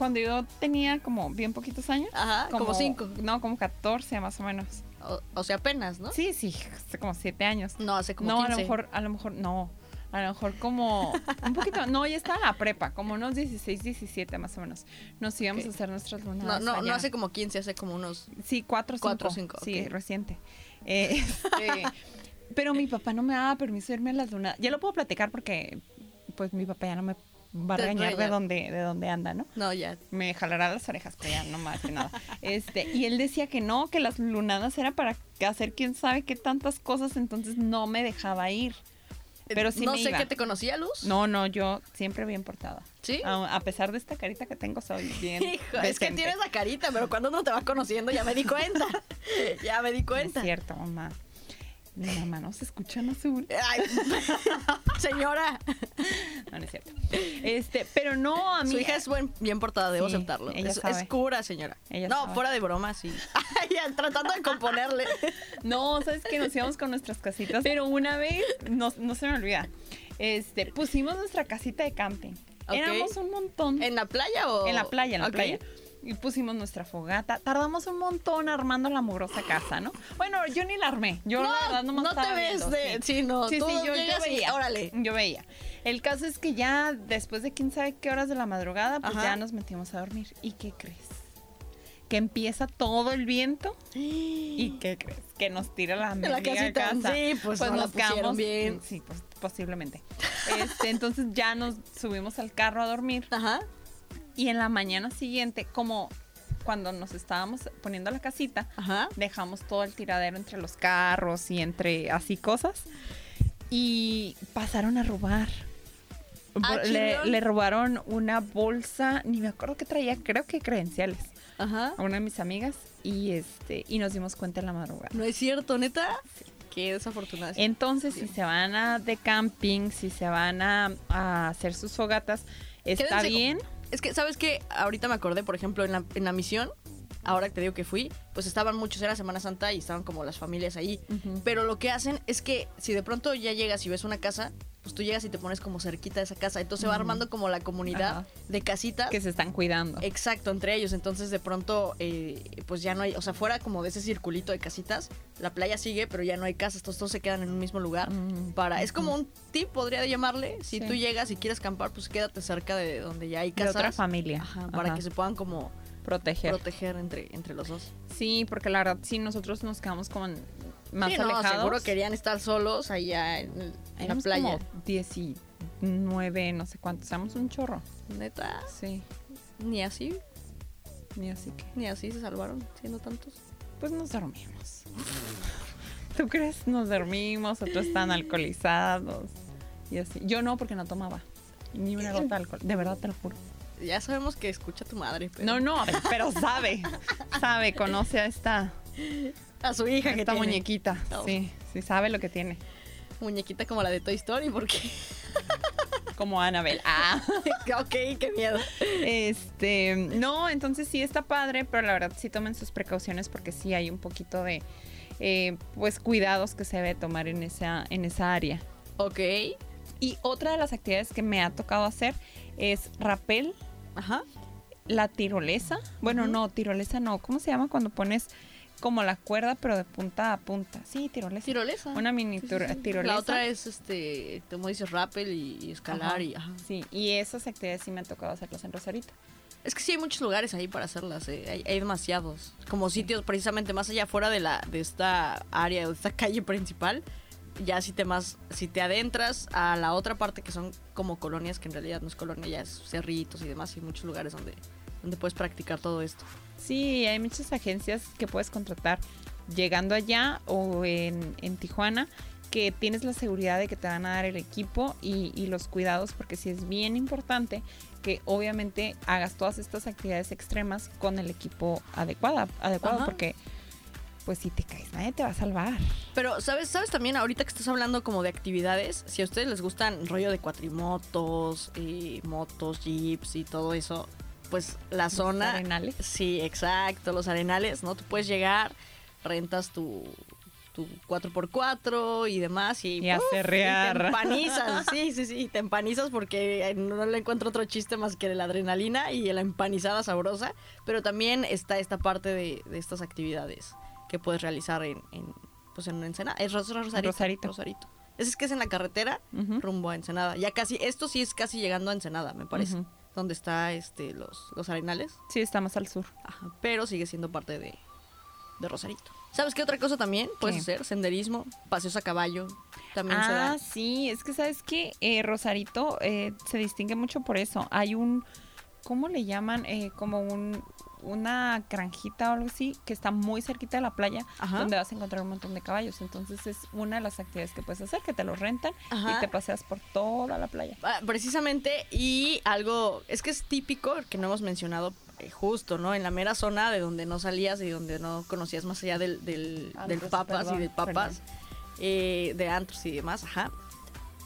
cuando yo tenía como bien poquitos años, Ajá, como, cinco. No, como 14 más o menos. O, o sea, apenas, ¿no? Sí, sí, hace como 7 años. No, hace como no, 15. a lo mejor, a lo mejor, no. A lo mejor como un poquito, no, ya estaba en la prepa, como unos 16, 17 más o menos. Nos íbamos a hacer nuestras No, lunadas. no, no allá. hace como 15, hace como unos... Sí, cuatro, cinco. Cuatro, cinco, Sí, ok. reciente. Eh, este, *laughs* pero mi papá no me daba permiso de irme a las lunas. Ya lo puedo platicar porque, pues, mi papá ya no me va a regañar de dónde, de dónde anda, ¿no? No, ya. Me jalará las orejas, pero ya no más que nada. Este, y él decía que no, que las lunadas era para hacer quién sabe qué tantas cosas, entonces no me dejaba ir. Pero sí No me sé iba. qué te conocía, Luz. No, no, yo siempre bien portada. ¿Sí? A, a pesar de esta carita que tengo, soy bien. *laughs* Hijo, es que tienes la carita, pero cuando uno te va conociendo ya me di cuenta. *laughs* ya me di No cuenta. Es cierto, mamá. Mi mamá no se escucha en azul. Ay, *laughs* señora, No, no es cierto. Este, pero no, a mí. su hija es buen, bien portada, debo Sí, aceptarlo. ella Es, sabe. es cura, señora. Ella no, sabe. fuera de broma, sí. *laughs* Ay, tratando de componerle. No, sabes que nos íbamos con nuestras casitas. Pero una vez, no, no se me olvida. Este, pusimos nuestra casita de camping. Éramos un montón. ¿En la playa o...? En la playa, en la playa. Y pusimos nuestra fogata. Tardamos un montón armando la mugrosa casa, ¿no? Bueno, yo ni la armé. Yo No, la verdad nomás no te ves viendo, de... sí. Sí, no, Sí, tú sí, yo, yo llegas y veía. órale. Yo veía. El caso es que ya después de quién sabe qué horas de la madrugada, pues Ajá. ya nos metimos a dormir. ¿Y qué crees? Que empieza todo el viento. ¿Y *gasps* qué crees? Que nos tira la De la casita. casa. Sí, pues, no la nos quedamos bien. Sí, pues posiblemente. Este, entonces ya nos subimos al carro a dormir. *laughs* Ajá. Y en la mañana siguiente, como cuando nos estábamos poniendo la casita, Ajá. dejamos todo el tiradero entre los carros y entre así cosas. Y pasaron a robar. Ah, le, robaron una bolsa, ni me acuerdo que traía, creo que credenciales, Ajá. a una de mis amigas. Y este, y nos dimos cuenta en la madrugada. No es cierto, neta. Qué desafortunada. Entonces, si se van a de camping, si se van a, a hacer sus fogatas, está Quédense con- bien. Es que, ¿sabes qué? Ahorita me acordé, por ejemplo, en la, en la misión, ahora que te digo que fui, pues estaban muchos, era Semana Santa y estaban como las familias ahí. Pero lo que hacen es que si de pronto ya llegas y ves una casa, pues tú llegas y te pones como cerquita de esa casa. Entonces se va armando como la comunidad Ajá. de casitas. Que se están cuidando. Exacto, entre ellos. Entonces de pronto, eh, pues ya no hay, o sea, fuera como de ese circulito de casitas, la playa sigue, pero ya no hay casas, todos, todos se quedan en un mismo lugar. Mm, Para, es como un tip, podría llamarle. Si Sí. tú llegas y quieres acampar, pues quédate cerca de donde ya hay de casas. otra familia. Ajá, para que se puedan como proteger. proteger entre, entre los dos. Sí, porque la verdad, sí, nosotros nos quedamos como en- más sí, no, alejados. seguro querían estar solos allá en, en la Éramos playa. como 19, no sé cuántos. Éramos un chorro. Neta, Sí, ni así, ni así que. ni así se salvaron siendo tantos. Pues nos dormimos. *laughs* ¿Tú crees? Nos dormimos, otros están alcoholizados. Y así. Yo no, porque no tomaba. Ni una gota de alcohol. De verdad te lo juro. Ya sabemos que escucha tu madre, pero No, no, pero sabe. Sabe, conoce a esta, a su hija que esta tiene. muñequita. Sí, sí, sabe lo que tiene. muñequita como la de Toy Story, porque *laughs* Como Annabelle. Ah. *laughs* ok, qué miedo. Este, no, entonces sí está padre, pero la verdad sí tomen sus precauciones porque sí hay un poquito de, eh, pues, cuidados que se debe tomar en esa, en esa área. Ok, Y otra de las actividades que me ha tocado hacer es rappel, ajá. la tirolesa. Bueno, no, tirolesa no. ¿Cómo se llama cuando pones como la cuerda pero de punta a punta? Sí, tirolesa. Tirolesa. Una mini Sí, sí, sí. tirolesa. La otra es, este, como dices, rappel y, y escalar Ajá. y... Ajá. Sí, y esas actividades sí me han tocado hacerlas en Rosarito. Es que sí hay muchos lugares ahí para hacerlas, eh, hay, hay demasiados. Como sitios precisamente más allá fuera de la de esta área o de esta *laughs* calle principal. Ya si te más si te adentras a la otra parte que son como colonias que en realidad no es colonia, ya es cerritos y demás, y muchos lugares donde donde puedes practicar todo esto. Sí, hay muchas agencias que puedes contratar llegando allá o en, en Tijuana que tienes la seguridad de que te van a dar el equipo y, y los cuidados porque sí es bien importante que obviamente hagas todas estas actividades extremas con el equipo adecuada, adecuado Ajá. porque pues si te caes nadie te va a salvar. Pero, ¿sabes, ¿sabes también ahorita que estás hablando como de actividades? Si a ustedes les gustan rollo de cuatrimotos, eh, motos, jeeps y todo eso, pues la Los zona... arenales. Sí, exacto, los arenales, ¿no? Tú puedes llegar, rentas tu, tu 4x4 y demás y... Y ¡uf! y te empanizas, *laughs* sí, sí, sí, te empanizas porque no le encuentro otro chiste más que la adrenalina y la empanizada sabrosa, pero también está esta parte de, de estas actividades que puedes realizar en, en, pues en Ensenada. Es Ros- Rosarito. Rosarito. Rosarito. Ese es que es en la carretera rumbo a Ensenada. Ya casi, esto sí es casi llegando a Ensenada, me parece. Donde está este los, los arenales. Sí, está más al sur. Ajá, pero sigue siendo parte de, de Rosarito. ¿Sabes qué otra cosa también puedes ¿Qué? hacer? Senderismo, paseos a caballo. También se da. Ah, sí, es que sabes que Rosarito eh, se distingue mucho por eso. Hay un, ¿cómo le llaman? Eh, como un, una granjita o algo así que está muy cerquita de la playa Ajá. donde vas a encontrar un montón de caballos. Entonces es una de las actividades que puedes hacer, que te los rentan Ajá. y te paseas por toda la playa. Ah, precisamente, y algo, es que es típico que no hemos mencionado eh, justo, ¿no? En la mera zona de donde no salías y donde no conocías más allá del, del, del Antros, papas perdón, y del papas, eh, de antros y demás, ajá.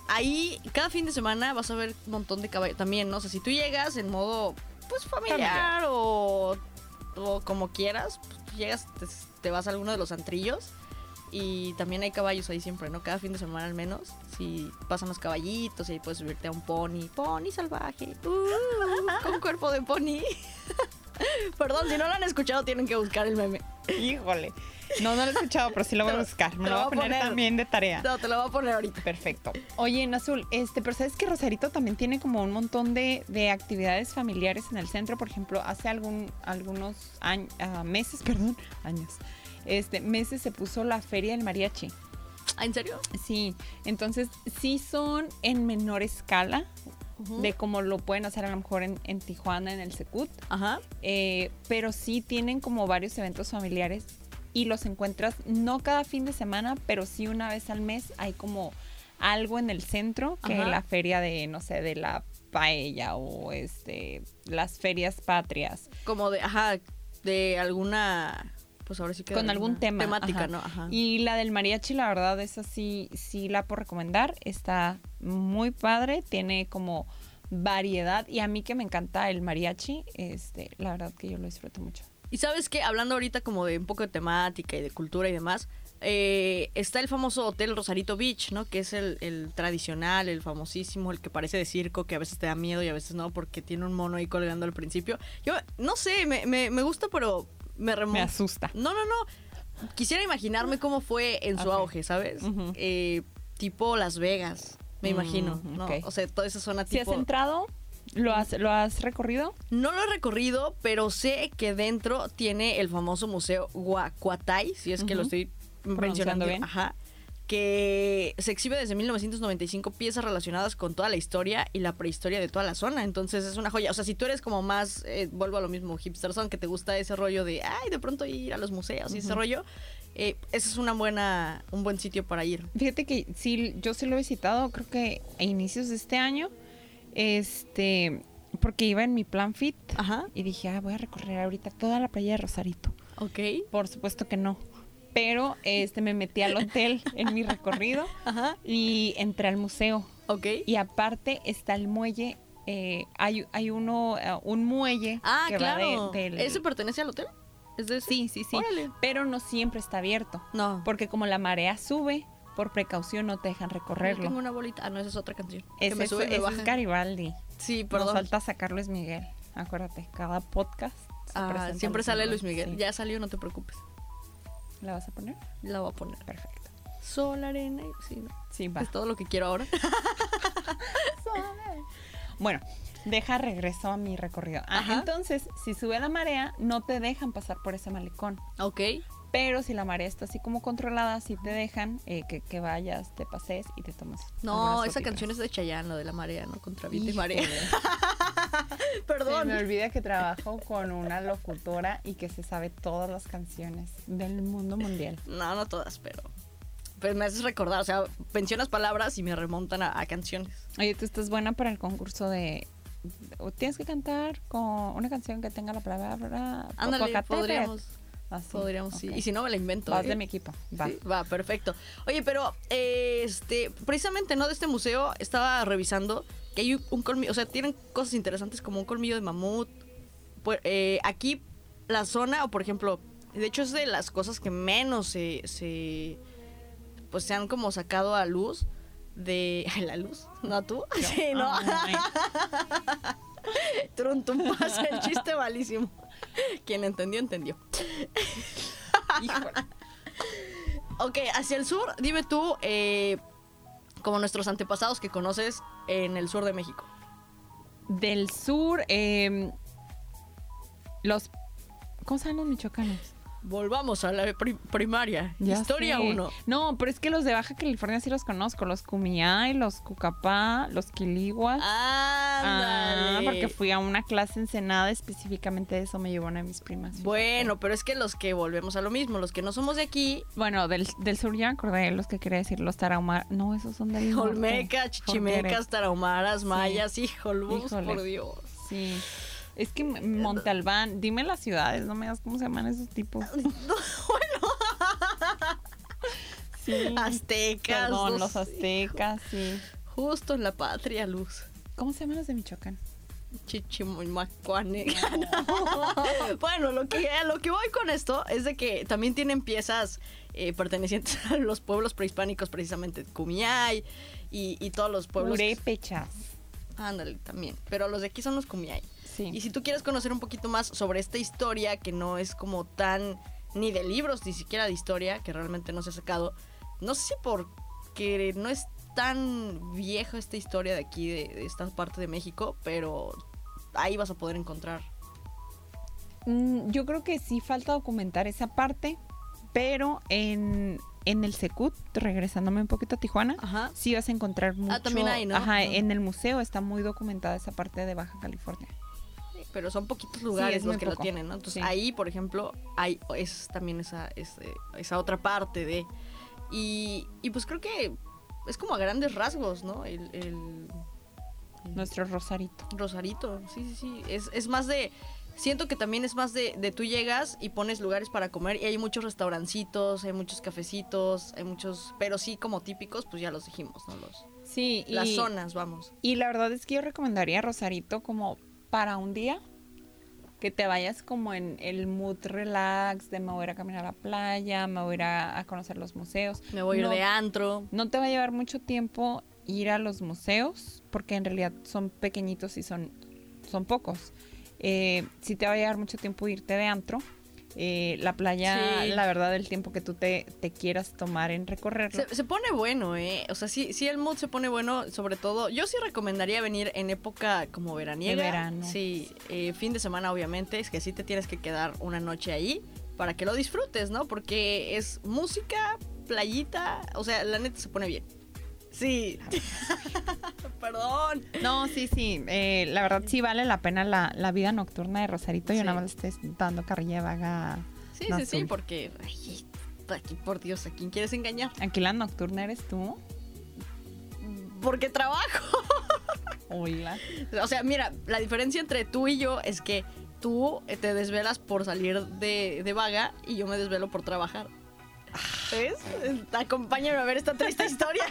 Ahí, cada fin de semana vas a ver un montón de caballos también, ¿no? O sea, si tú llegas en modo, pues, familiar, Familiar. O, o como quieras, pues, tú llegas, te, te vas a alguno de los antrillos y también hay caballos ahí siempre, ¿no? Cada fin de semana al menos. Si pasan los caballitos y ahí puedes subirte a un pony. Pony salvaje. Uh, con cuerpo de pony. *laughs* *laughs* Perdón, si no lo han escuchado tienen que buscar el meme. Híjole. No, no lo he escuchado, pero sí lo voy a buscar. Me lo voy a poner poner. también de tarea. No, te lo voy a poner ahorita. Perfecto. Oye, en azul, este, pero sabes que Rosarito también tiene como un montón de, de actividades familiares en el centro. Por ejemplo, hace algún, algunos años, meses, *laughs* perdón, años, este, meses se puso la feria del mariachi. ¿Ah, ¿En serio? Sí, entonces sí son en menor escala De como lo pueden hacer a lo mejor en, en Tijuana, en el Secut. Ajá. Eh, pero sí tienen como varios eventos familiares y los encuentras no cada fin de semana, pero sí una vez al mes hay como algo en el centro que Ajá. la feria de, no sé, de la paella o este las ferias patrias. Como de, ajá, de alguna. Pues ahora sí que. Con algún tema, Temática, ajá. ¿no? Ajá. Y la del mariachi, la verdad, esa sí, sí la puedo recomendar. Está muy padre, tiene como variedad. Y a mí que me encanta el mariachi, este, la verdad que yo lo disfruto mucho. Y sabes que hablando ahorita como de un poco de temática y de cultura y demás, eh, está el famoso Hotel Rosarito Beach, ¿no? Que es el, el tradicional, el famosísimo, el que parece de circo, que a veces te da miedo y a veces no, porque tiene un mono ahí colgando al principio. Yo, no sé, me, me, me gusta, pero me Me remonta. asusta. No, no, no. Quisiera imaginarme cómo fue en su auge, ¿sabes? Eh, tipo Las Vegas, me imagino, Mm, ¿no? ok. O sea, toda esa zona Si has tipo... entrado, ¿lo has, ¿lo has recorrido? No lo he recorrido, pero sé que dentro tiene el famoso museo Guacuatay, si es que lo estoy mencionando bien. Ajá. Que se exhibe desde 1995 piezas relacionadas con toda la historia y la prehistoria de toda la zona. Entonces es una joya. O sea, si tú eres como más, eh, vuelvo a lo mismo, hipster son, que te gusta ese rollo de, ay, de pronto ir a los museos y ese rollo, eh, ese es una buena, un buen sitio para ir. Fíjate que sí, yo sí lo he visitado, creo que a inicios de este año, este, porque iba en mi plan fit Ajá. y dije, ah, voy a recorrer ahorita toda la playa de Rosarito. Ok. Por supuesto que no, pero este me metí al hotel en mi recorrido *laughs* Ajá. y entré al museo Ok. y aparte está el muelle, eh, hay, hay uno, eh, un muelle Ah, que claro. va de, del- ¿Ese pertenece al hotel? ¿Es de? Sí, sí, sí, Órale. pero no siempre está abierto, No. porque como la marea sube, por precaución no te dejan recorrerlo. tengo una bolita. Ah, no, esa es otra canción. que Ese, me es- sube me ese baja. es Garibaldi. Sí, Nos perdón. falta sacar Luis Miguel. Acuérdate, cada podcast. Ah, siempre sale Luis Miguel. Sí. Ya salió, no te preocupes. ¿La vas a poner? La voy a poner. Perfecto. Sol, arena y... Sí, ¿no? Sí, va. es todo lo que quiero ahora. *laughs* Bueno, deja regreso a mi recorrido. Ah, entonces, si sube la marea, no te dejan pasar por ese malecón. ok. Pero si la marea está así como controlada, sí te dejan eh, que, que vayas, te pases y te tomes. No, esa canción es de Chayanne, lo de la marea, ¿no? Contra viento y marea. *laughs* Perdón. Se me olvida que trabajo con una locutora y que se sabe todas las canciones del mundo mundial. No, no todas, pero... Pues me haces recordar, o sea, mencionas palabras y me remontan a, a canciones. Oye, tú estás buena para el concurso de... Tienes que cantar con una canción que tenga la palabra... Ándale, podríamos, Así, podríamos, sí. ok. Y si no, me la invento. Vas ¿eh? de mi equipo. Va. Sí, va, perfecto. Oye, pero eh, este, precisamente, ¿no? De este museo estaba revisando que hay un colmillo, o sea, tienen cosas interesantes como un colmillo de mamut. Pues, eh, aquí, la zona, o por ejemplo, de hecho es de las cosas que menos se, se pues se han como sacado a luz de *laughs* ¿A la luz, ¿no tú? *laughs* Sí, no. *laughs* Trun, tum, pasa el chiste malísimo. *laughs* Quien entendió, entendió. *laughs* híjole. Ok, hacia el sur, dime tú, eh, como nuestros antepasados que conoces en el sur de México. Del sur, eh, los... ¿Cómo se llaman los michoacanos? Volvamos a la pri- primaria. Ya Historia sé. 1. No, pero es que los de Baja California sí los conozco. Los Cumiay, los Cucapá, los Quiliguas. Ah, porque fui a una clase ensenada específicamente de eso me llevó una de mis primas. fíjate. Bueno, pero es que los que volvemos a lo mismo, los que no somos de aquí, Bueno, del, del sur ya me acordé los que quería decir, los Tarahumara. No, esos son del. Olmecas, chichimecas, tarahumaras, mayas, híjolos, Híjole. por Dios. Sí. Es que Monte Albán, dime las ciudades, no me digas cómo se llaman esos tipos. *laughs* Sí. Aztecas. Perdón, no los aztecas, sí. Justo en la patria, luz. ¿Cómo se llaman los de Michoacán? Chichimacuane. *laughs* bueno, lo que, lo que voy con esto es de que también tienen piezas eh, pertenecientes a los pueblos prehispánicos, precisamente Cumiay y, y todos los pueblos. Purépechas. Ándale, también. Pero los de aquí son los Cumiay. Sí. Y si tú quieres conocer un poquito más sobre esta historia, que no es como tan ni de libros, ni siquiera de historia, que realmente no se ha sacado, no sé si porque no es tan vieja esta historia de aquí, de, de esta parte de México, pero ahí vas a poder encontrar. Mm, Yo creo que sí falta documentar esa parte, pero en, en el Secut, regresándome un poquito a Tijuana, Ajá. sí vas a encontrar mucho. también hay, ¿no? Ajá, Ajá. en el museo está muy documentada esa parte de Baja California. Pero son poquitos lugares es los que lo tienen, ¿no? Entonces Sí. ahí, por ejemplo, hay es también esa, esa otra parte de... Y, y pues creo que es como a grandes rasgos, ¿no? El, el- el- Nuestro Rosarito. Rosarito, sí, sí, sí. Es, es más de. Siento que también es más de, de tú llegas y pones lugares para comer y hay muchos restaurancitos, hay muchos cafecitos, hay muchos. Pero sí, como típicos, pues ya los dijimos, ¿no? Los, Sí, y, Las zonas, vamos. y la verdad es que yo recomendaría Rosarito como para un día, que te vayas como en el mood relax de me voy a ir a caminar a la playa, me voy a ir a, conocer los museos. Me voy a ir de antro. No te va a llevar mucho tiempo ir a los museos, porque en realidad son pequeñitos y son, son pocos. Eh, sí te va a llevar mucho tiempo irte de antro. Eh, la playa, Sí. la verdad, el tiempo que tú te, te quieras tomar en recorrerlo. Se, se pone bueno, ¿eh? O sea, sí, sí el mood se pone bueno, sobre todo. Yo sí recomendaría venir en época como veraniega. De verano. Sí, eh, fin de semana, obviamente. Es que sí te tienes que quedar una noche ahí para que lo disfrutes, ¿no? Porque es música, playita. O sea, la neta se pone bien. Sí. *laughs* Perdón. No, sí, sí. eh, la verdad sí vale la pena la, la vida nocturna de Rosarito. Yo nada más le estoy dando carrilla vaga. Sí, No, sí, sí, porque. Ay, aquí, por Dios, ¿a quién quieres engañar? Aquí la nocturna eres tú. Porque trabajo. *laughs* Oíla. O sea, mira, la diferencia entre tú y yo es que tú eh, te desvelas por salir de, de vaga y yo me desvelo por trabajar. ¿Ves? Acompáñame a ver esta triste historia.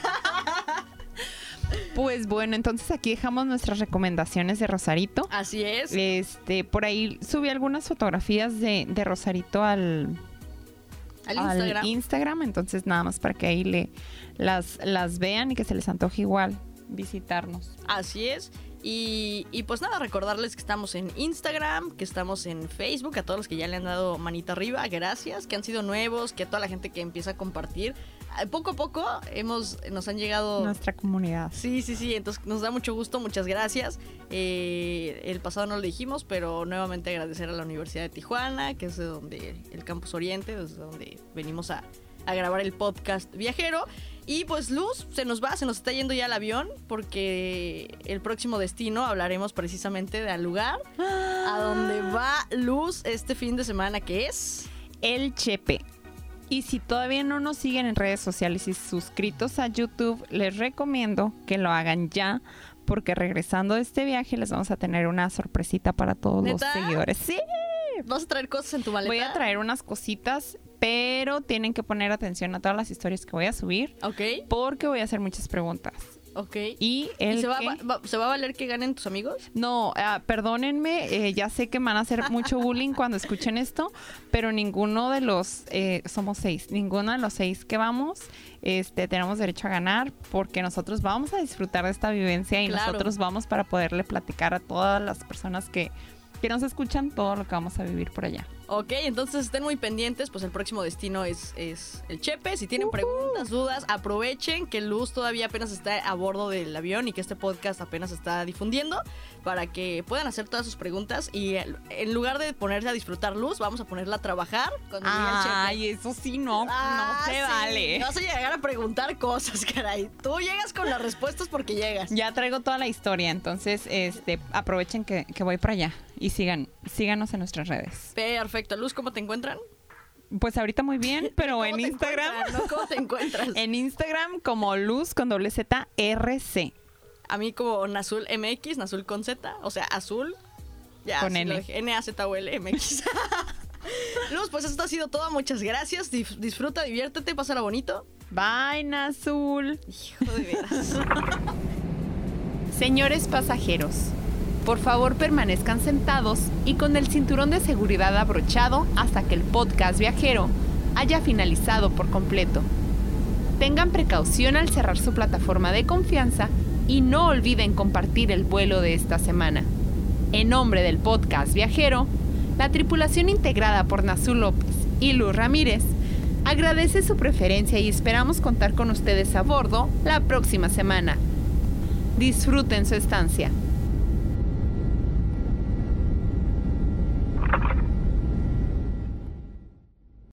Pues bueno, entonces aquí dejamos nuestras recomendaciones de Rosarito. Así es. Este, por ahí subí algunas fotografías de, de Rosarito al, Al al Instagram. Instagram, entonces nada más para que ahí le las, las vean y que se les antoje igual visitarnos. Así es. Y, y pues nada, recordarles que estamos en Instagram, que estamos en Facebook, a todos los que ya le han dado manita arriba, gracias, que han sido nuevos, que a toda la gente que empieza a compartir. Eh, Poco a poco hemos, nos han llegado... Nuestra comunidad. Sí, sí, sí, entonces nos da mucho gusto, muchas gracias. Eh, el pasado no lo dijimos, pero nuevamente agradecer a la Universidad de Tijuana, que es de donde el campus Oriente, desde donde venimos a, a grabar el podcast viajero. Y pues Luz, se nos va, se nos está yendo ya el avión, porque el próximo destino hablaremos precisamente del lugar a donde va Luz este fin de semana, que es... El Chepe. Y si todavía no nos siguen en redes sociales y suscritos a YouTube, les recomiendo que lo hagan ya, porque regresando de este viaje les vamos a tener una sorpresita para todos ¿Neta? los seguidores. Sí, ¿Vas a traer cosas en tu maleta? voy a traer unas cositas, pero tienen que poner atención a todas las historias que voy a subir, Ok, porque voy a hacer muchas preguntas. ok. Y el ¿Y se va, que- va- ¿Se va a valer que ganen tus amigos? No, ah, perdónenme, eh, ya sé que me van a hacer mucho bullying *laughs* cuando escuchen esto, pero ninguno de los, eh, somos seis, ninguno de los seis que vamos, este, tenemos derecho a ganar porque nosotros vamos a disfrutar de esta vivencia y Claro. nosotros vamos para poderle platicar a todas las personas que, que nos escuchan todo lo que vamos a vivir por allá. Ok, entonces estén muy pendientes, pues el próximo destino es, es el Chepe. Si tienen preguntas, dudas, aprovechen que Luz todavía apenas está a bordo del avión y que este podcast apenas está difundiendo para que puedan hacer todas sus preguntas y en lugar de ponerse a disfrutar Luz, vamos a ponerla a trabajar cuando llegue el Chepe. Ay, eso sí no, Ah, no se sí, vale. Vas a llegar a preguntar cosas, *laughs* caray. Tú llegas con las respuestas porque llegas. Ya traigo toda la historia, entonces este, aprovechen que, que voy para allá y sigan, síganos en nuestras redes. Perfecto. Luz, ¿cómo te encuentran? Pues ahorita muy bien, *laughs* pero ¿Cómo en Instagram, no? ¿Cómo te encuentras? *laughs* en Instagram como luz con doble Z RC. A mí como Nazul MX, Nazul con Z, o sea, azul. Ya, Con sí N. lo dejé, N-A-Z-U-L MX. *laughs* Luz, pues esto ha sido todo. Muchas gracias. Dif- disfruta, diviértete, pásala bonito. Bye, Azul. Hijo de veras. Señores pasajeros, por favor permanezcan sentados y con el cinturón de seguridad abrochado hasta que el podcast viajero haya finalizado por completo. Tengan precaución al cerrar su plataforma de confianza y no olviden compartir el vuelo de esta semana. En nombre del podcast viajero, la tripulación integrada por Nazul López y Luz Ramírez agradece su preferencia y esperamos contar con ustedes a bordo la próxima semana. Disfruten su estancia. Thank you.